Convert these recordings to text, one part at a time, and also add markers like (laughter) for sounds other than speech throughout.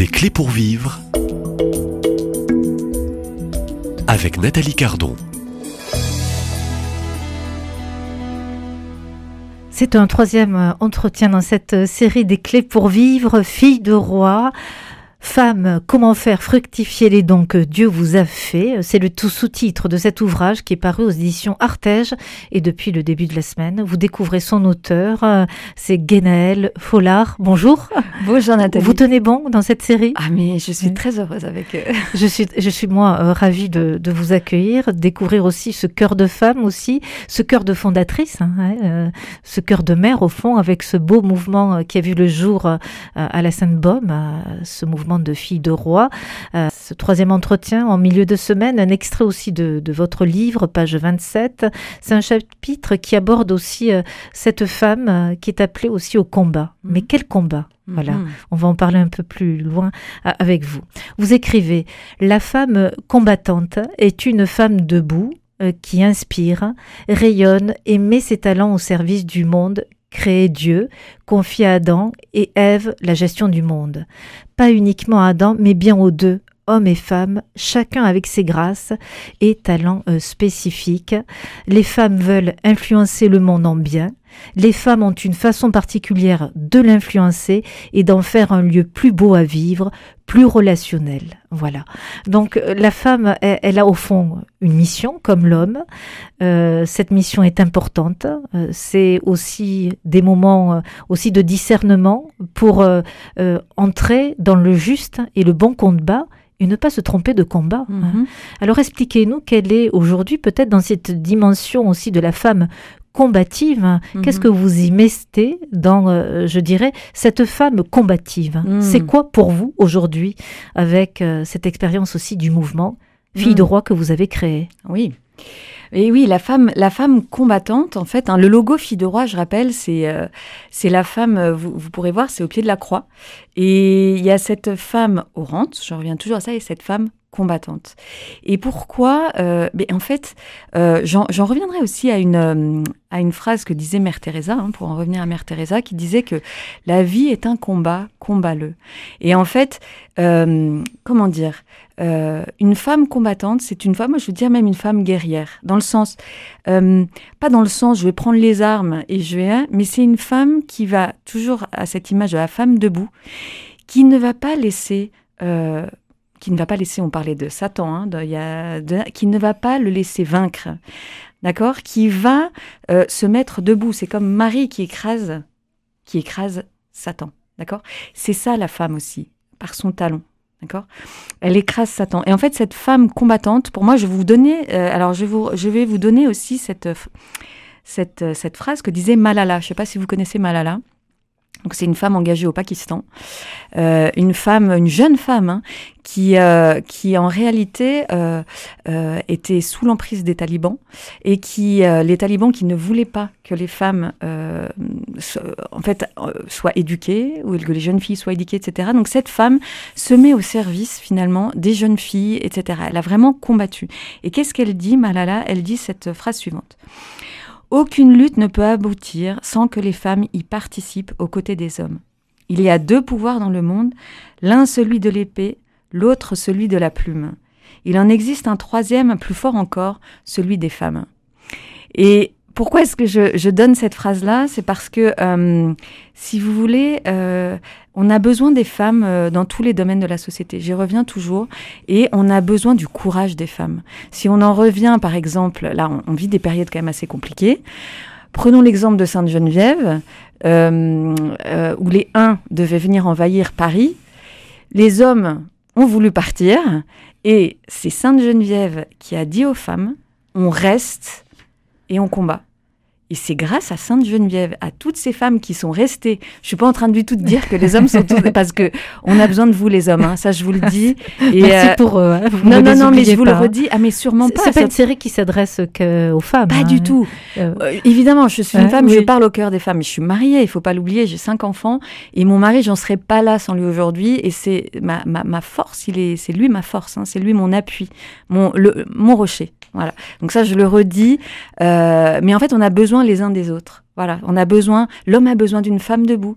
Des clés pour vivre avec Nathalie Cardon. C'est un troisième entretien dans cette série des clés pour vivre, fille de roi. Femme, comment faire fructifier les dons que Dieu vous a faits? C'est le tout sous-titre de cet ouvrage qui est paru aux éditions Artege et depuis le début de la semaine, vous découvrez son auteur, c'est Guénaël Follard. Bonjour. (laughs) Bonjour Nathalie. Vous tenez bon dans cette série? Ah mais je suis très heureuse avec eux. (laughs) Je suis, je suis moi euh, ravie de, de, vous accueillir, découvrir aussi ce cœur de femme aussi, ce cœur de fondatrice, hein, euh, ce cœur de mère au fond avec ce beau mouvement euh, qui a vu le jour euh, à la Sainte-Baume, ce mouvement de filles de roi. Euh, ce troisième entretien en milieu de semaine, un extrait aussi de, de votre livre, page 27. C'est un chapitre qui aborde aussi euh, cette femme euh, qui est appelée aussi au combat. Mmh. Mais quel combat voilà, mmh. on va en parler un peu plus loin avec vous. Vous écrivez La femme combattante est une femme debout qui inspire, rayonne et met ses talents au service du monde créé Dieu, confie à Adam et Ève la gestion du monde. Pas uniquement à Adam, mais bien aux deux, hommes et femmes, chacun avec ses grâces et talents euh, spécifiques. Les femmes veulent influencer le monde en bien. Les femmes ont une façon particulière de l'influencer et d'en faire un lieu plus beau à vivre, plus relationnel. Voilà. Donc la femme, elle, a au fond une mission comme l'homme. Euh, cette mission est importante. Euh, c'est aussi des moments euh, aussi de discernement pour euh, entrer dans le juste et le bon combat et ne pas se tromper de combat. Mhm. Hein. Alors expliquez-nous quelle est aujourd'hui peut-être dans cette dimension aussi de la femme combative, hein, Mhm. qu'est-ce que vous y mettez dans, euh, je dirais, cette femme combative Mhm. C'est quoi pour vous aujourd'hui avec euh, cette expérience aussi du mouvement Fille Mhm. de roi que vous avez créé Oui. Et oui, la femme, la femme combattante, en fait, hein, le logo fille de roi, je rappelle, c'est euh, c'est la femme, euh, vous, vous pourrez voir, c'est au pied de la croix. Et il y a cette femme orante, je reviens toujours à ça, et cette femme combattante. Et pourquoi euh, mais En fait, euh, j'en reviendrai aussi à une, euh, à une phrase que disait Mère Teresa, hein, pour en revenir à Mère Teresa, qui disait que la vie est un combat, combat-le. Et en fait, comment dire Une femme combattante, c'est une femme, moi je veux dire même une femme guerrière, dans le sens, pas dans le sens je vais prendre les armes et je vais, hein, mais c'est une femme qui va toujours à cette image de la femme debout, qui ne va pas laisser qui ne va pas laisser, on parlait de Satan, hein, qui ne va pas le laisser vaincre, d'accord Qui va euh, se mettre debout. C'est comme Marie qui écrase, qui écrase Satan, d'accord C'est ça la femme aussi, par son talon. D'accord Elle écrase Satan. Et en fait, cette femme combattante, pour moi, je vais vous donner. Euh, alors, je vais vous, je vais vous donner aussi cette, cette, cette phrase que disait Malala. Je ne sais pas si vous connaissez Malala. Donc c'est une femme engagée au Pakistan, euh, une femme, une jeune femme hein, qui, euh, qui en réalité euh, était sous l'emprise des talibans et qui euh, les talibans qui ne voulaient pas que les femmes euh, en fait euh, soient éduquées ou que les jeunes filles soient éduquées, etc. Donc cette femme se met au service finalement des jeunes filles, etc. Elle a vraiment combattu. Et qu'est-ce qu'elle dit, Malala? Elle dit cette phrase suivante. Aucune lutte ne peut aboutir sans que les femmes y participent aux côtés des hommes. Il y a deux pouvoirs dans le monde, l'un celui de l'épée, l'autre celui de la plume. Il en existe un troisième, plus fort encore, celui des femmes. Et pourquoi est-ce que je, donne cette phrase-là? C'est parce que, euh, si vous voulez, euh, on a besoin des femmes euh, dans tous les domaines de la société. J'y reviens toujours. Et on a besoin du courage des femmes. Si on en revient, par exemple, là, on, on vit des périodes quand même assez compliquées. Prenons l'exemple de Sainte-Geneviève, où les Huns devaient venir envahir Paris. Les hommes ont voulu partir. Et c'est Sainte-Geneviève qui a dit aux femmes, on reste et on combat. Et c'est grâce à Sainte Geneviève, à toutes ces femmes qui sont restées. Je suis pas en train du tout de dire que les hommes sont tous (laughs) parce que on a besoin de vous les hommes. Hein, ça, je vous le dis. Et Merci euh, pour eux. Hein, non, non, non, mais je vous le redis. Ah, mais sûrement pas. C'est pas une série qui s'adresse aux femmes. Pas hein. du tout. Euh, euh, évidemment, je suis une femme. Oui. Je parle au cœur des femmes. Mais je suis mariée. Il faut pas l'oublier. J'ai cinq enfants et mon mari, j'en serais pas là sans lui aujourd'hui. Et c'est ma, ma, ma, force. Il est, c'est lui ma force. Hein, c'est lui mon appui, mon le, mon rocher. Voilà. Donc ça, je le redis. Euh, mais en fait, on a besoin besoin les uns des autres. Voilà, on a besoin, l'homme a besoin d'une femme debout.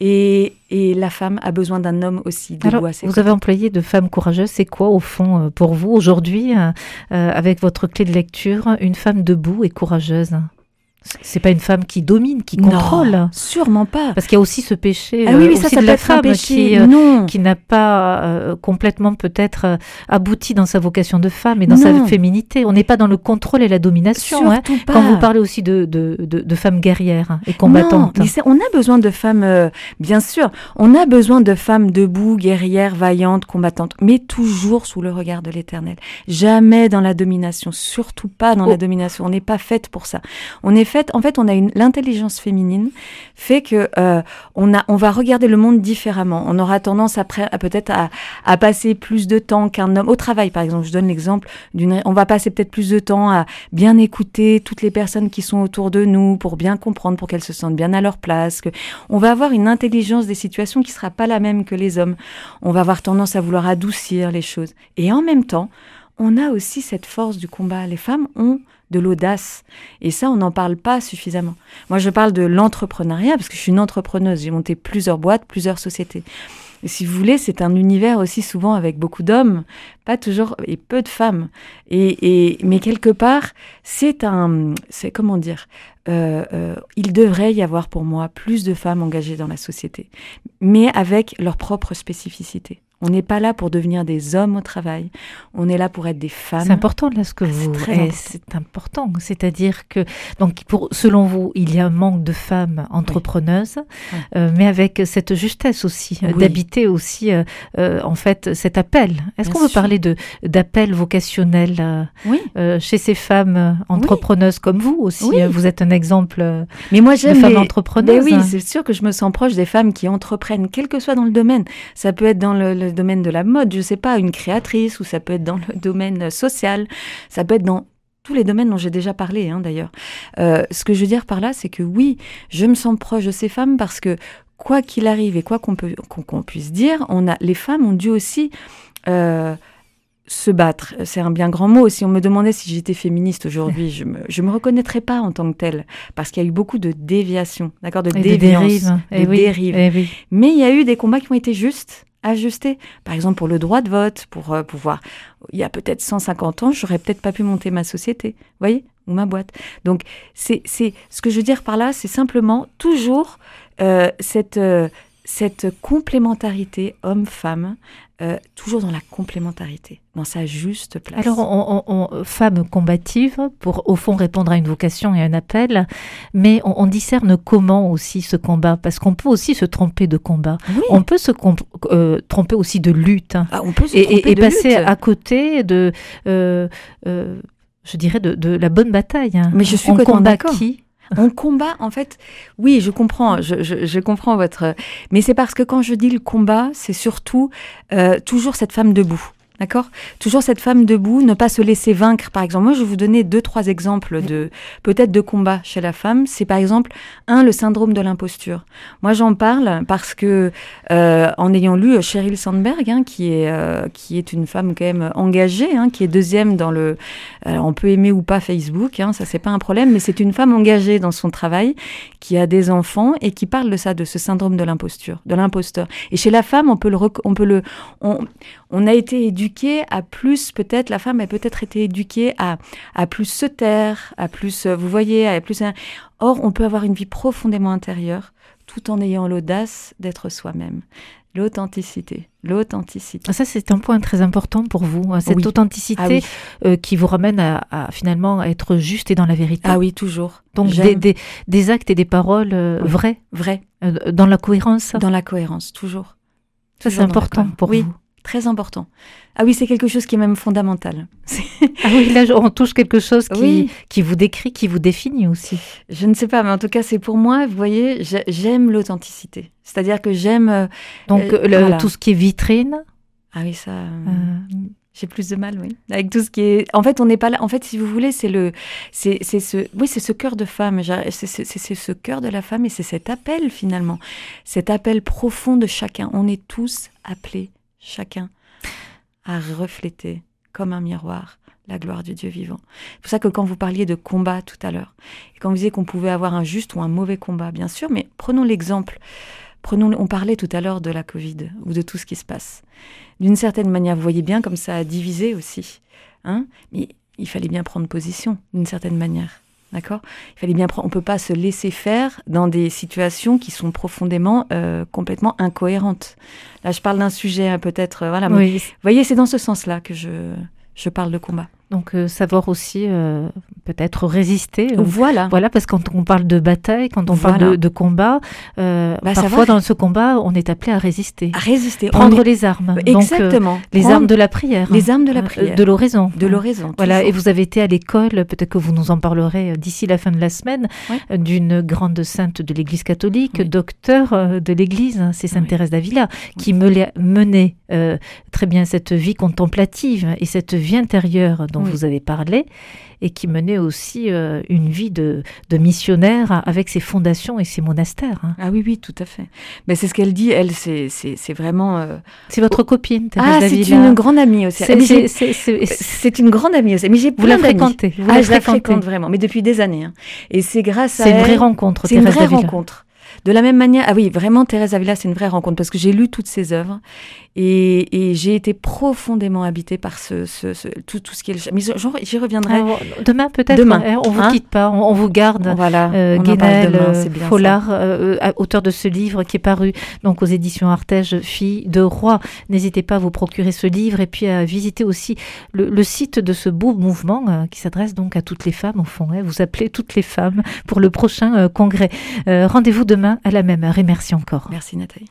Et, et, la femme a besoin d'un homme aussi debout Alors, à ses Vous côtés. avez employé de femme courageuse. C'est quoi, au fond, euh, pour vous, aujourd'hui, euh, euh, avec votre clé de lecture, une femme debout et courageuse? C'est pas une femme qui domine, qui contrôle. Non, sûrement pas. Parce qu'il y a aussi ce péché Ah oui, euh, mais ça, aussi ça de la femme qui, euh, non. qui n'a pas euh, complètement peut-être euh, abouti dans sa vocation de femme et dans sa féminité. On n'est pas dans le contrôle et la domination. hein. Pas. Quand vous parlez aussi de, de, de, de femmes guerrières et combattantes. Mais on a besoin de femmes, euh, bien sûr, on a besoin de femmes debout, guerrières, vaillantes, combattantes, mais toujours sous le regard de l'Éternel. Jamais dans la domination, surtout pas dans Oh. la domination. On n'est pas faite pour ça. On est faite, en fait, on a une l'intelligence féminine fait que euh, on a, on va regarder le monde différemment. On aura tendance après, à peut-être à, à passer plus de temps qu'un homme au travail, par exemple. Je donne l'exemple d'une, on va passer peut-être plus de temps à bien écouter toutes les personnes qui sont autour de nous pour bien comprendre, pour qu'elles se sentent bien à leur place. Que on va avoir une intelligence des situations qui sera pas la même que les hommes. On va avoir tendance à vouloir adoucir les choses. Et en même temps, on a aussi cette force du combat. Les femmes ont de l'audace. Et ça, on n'en parle pas suffisamment. Moi, je parle de l'entrepreneuriat parce que je suis une entrepreneuse. J'ai monté plusieurs boîtes, plusieurs sociétés. Et si vous voulez, c'est un univers aussi souvent avec beaucoup d'hommes, pas toujours, et peu de femmes. Et, et mais quelque part, c'est un, c'est comment dire, euh, euh, il devrait y avoir pour moi plus de femmes engagées dans la société, mais avec leur propre spécificité. On n'est pas là pour devenir des hommes au travail. On est là pour être des femmes. C'est important là ce que Ah, c'est vous. très eh, important. C'est important. C'est-à-dire que donc pour selon vous, il y a un manque de femmes entrepreneuses, Oui. euh, mais avec cette justesse aussi euh, Oui. d'habiter aussi euh, euh, en fait cet appel. Est-ce qu'on veut sûr. parler de d'appel vocationnel Oui. chez ces femmes entrepreneuses comme vous aussi euh, Vous êtes un exemple Mais moi, j'aime les... entrepreneuse. Ben oui, c'est sûr que je me sens proche des femmes qui entreprennent, quel que soit dans le domaine. Ça peut être dans le, le domaine de la mode, je sais pas, une créatrice, ou ça peut être dans le (laughs) domaine social, ça peut être dans tous les domaines dont j'ai déjà parlé, hein, d'ailleurs. Euh, ce que je veux dire par là, c'est que oui, je me sens proche de ces femmes parce que quoi qu'il arrive et quoi qu'on puisse dire, on a les femmes ont dû aussi euh, se battre. C'est un bien grand mot. Si on me demandait si j'étais féministe aujourd'hui, je me, je me reconnaîtrais pas en tant que telle, parce qu'il y a eu beaucoup de déviations, d'accord, de déviances, dérives. Eh de oui, dérives. eh oui. Mais il y a eu des combats qui ont été justes, ajustés. Par exemple, pour le droit de vote, pour euh, pouvoir. Il y a peut-être 150 ans, j'aurais peut-être pas pu monter ma société, voyez, ou ma boîte. Donc, c'est, c'est ce que je veux dire par là, c'est simplement toujours euh, cette, euh, cette complémentarité homme-femme, euh, toujours dans la complémentarité, dans sa juste place. Alors, on, on, on- femme combative, pour au fond répondre à une vocation et un appel, mais on, discerne comment aussi ce combat Parce qu'on peut aussi se tromper de combat. oui. On peut se euh, tromper aussi de lutte hein, Ah, on peut se et, et- et de passer lutte. à côté de, euh, je dirais, de, de la bonne bataille. hein. Mais je suis on combat qui? On combat, en fait. Oui, je comprends. Je, comprends votre. Mais c'est parce que quand je dis le combat, c'est surtout euh, toujours cette femme debout. D'accord? Toujours cette femme debout, ne pas se laisser vaincre, par exemple. Moi, je vais vous donner deux, trois exemples de peut-être de combat chez la femme. C'est par exemple, un, le syndrome de l'imposture. Moi, j'en parle parce que, euh, en ayant lu Sheryl Sandberg, hein, qui, est, euh, qui est une femme quand même engagée, hein, qui est deuxième dans le... On peut aimer ou pas Facebook, hein, ça, c'est pas un problème, mais c'est une femme engagée dans son travail, qui a des enfants et qui parle de ça, de ce syndrome de l'imposture, de l'imposteur. Et chez la femme, on peut le... On peut le on, on a été éduqué à plus, peut-être, la femme a peut-être été éduquée à, à plus se taire, à plus, euh, vous voyez, à plus. Or, on peut avoir une vie profondément intérieure tout en ayant l'audace d'être soi-même. L'authenticité, l'authenticité. Ça, c'est un point très important pour vous, hein, cette Oui. authenticité Ah oui, euh, qui vous ramène à, à, finalement être juste et dans la vérité. ah oui, toujours. Donc des, des, des actes et des paroles euh, Oui. euh, dans la cohérence. dans la cohérence, toujours. Ça, c'est important pour oui, vous. Très important. Ah oui, c'est quelque chose qui est même fondamental. Ah oui, là, on touche quelque chose qui, Oui. qui vous décrit, qui vous définit aussi. Je ne sais pas, mais en tout cas, c'est pour moi, vous voyez, j'ai- j'aime l'authenticité. C'est-à-dire que j'aime... euh, Donc, Euh, le- voilà. tout ce qui est vitrine. Ah oui, ça... euh, J'ai plus de mal, oui. Avec tout ce qui est. En fait, on n'est pas là. En fait, si vous voulez, c'est le, c'est, ce, oui, c'est ce cœur de femme. C'est ce cœur de la femme et c'est cet appel finalement, cet appel profond de chacun. On est tous appelés, chacun, à refléter comme un miroir la gloire du Dieu vivant. C'est pour ça que quand vous parliez de combat tout à l'heure, et quand vous disiez qu'on pouvait avoir un juste ou un mauvais combat, bien sûr, mais prenons l'exemple. Prenons, on parlait tout à l'heure de la Covid ou de tout ce qui se passe. D'une certaine manière, vous voyez bien comme ça a divisé aussi. Hein mais il fallait bien prendre position d'une certaine manière. D'accord? Il fallait bien prendre. On peut pas se laisser faire dans des situations qui sont profondément, euh, complètement incohérentes. Là, je parle d'un sujet euh, peut-être, euh, voilà. vous voyez, c'est dans ce sens-là que je je parle de combat. Donc euh, savoir aussi euh, peut-être résister. Euh, voilà. Voilà, parce que quand on parle de bataille, quand on parle de, combat, bah, parfois dans ce combat, on est appelé à résister. À résister. Prendre les armes. Exactement. les armes de la prière. Les armes de la prière. de l'oraison. De l'oraison. Voilà. Et vous avez été à l'école, peut-être que vous nous en parlerez d'ici la fin de la semaine, d'une grande sainte de l'Église catholique, docteur de l'Église, c'est Sainte Thérèse d'Avila, qui menait très bien cette vie contemplative et cette vie intérieure dont vous avez parlé et qui menait aussi euh, une vie de, missionnaire avec ses fondations et ses monastères. Hein. Ah oui, oui, tout à fait. Mais c'est ce qu'elle dit, elle, c'est vraiment... Euh, c'est votre copine, Ah, c'est une grande amie aussi. C'est une grande amie aussi. Mais j'ai Vous la fréquentez vous ah, je la fréquente vraiment, mais depuis des années. Hein. Et c'est grâce à C'est une vraie rencontre, C'est une vraie rencontre. De la même manière, ah oui, vraiment, Thérèse Avila, c'est une vraie rencontre parce que j'ai lu toutes ses œuvres et, et j'ai été profondément habitée par ce, ce, ce tout, tout, ce qui est le. Mais j'y reviendrai. demain, peut-être. Demain. Hein, on vous hein quitte pas, on, vous garde. Voilà. Euh, Guénel, euh, Follard, euh, euh, auteur de ce livre qui est paru donc aux éditions Artege, Fille de roi. N'hésitez pas à vous procurer ce livre et puis à visiter aussi le, le site de ce beau mouvement qui s'adresse donc à toutes les femmes au fond. Hein, vous appelez toutes les femmes pour le prochain congrès. Rendez-vous demain à la même heure et merci encore. Merci Nathalie.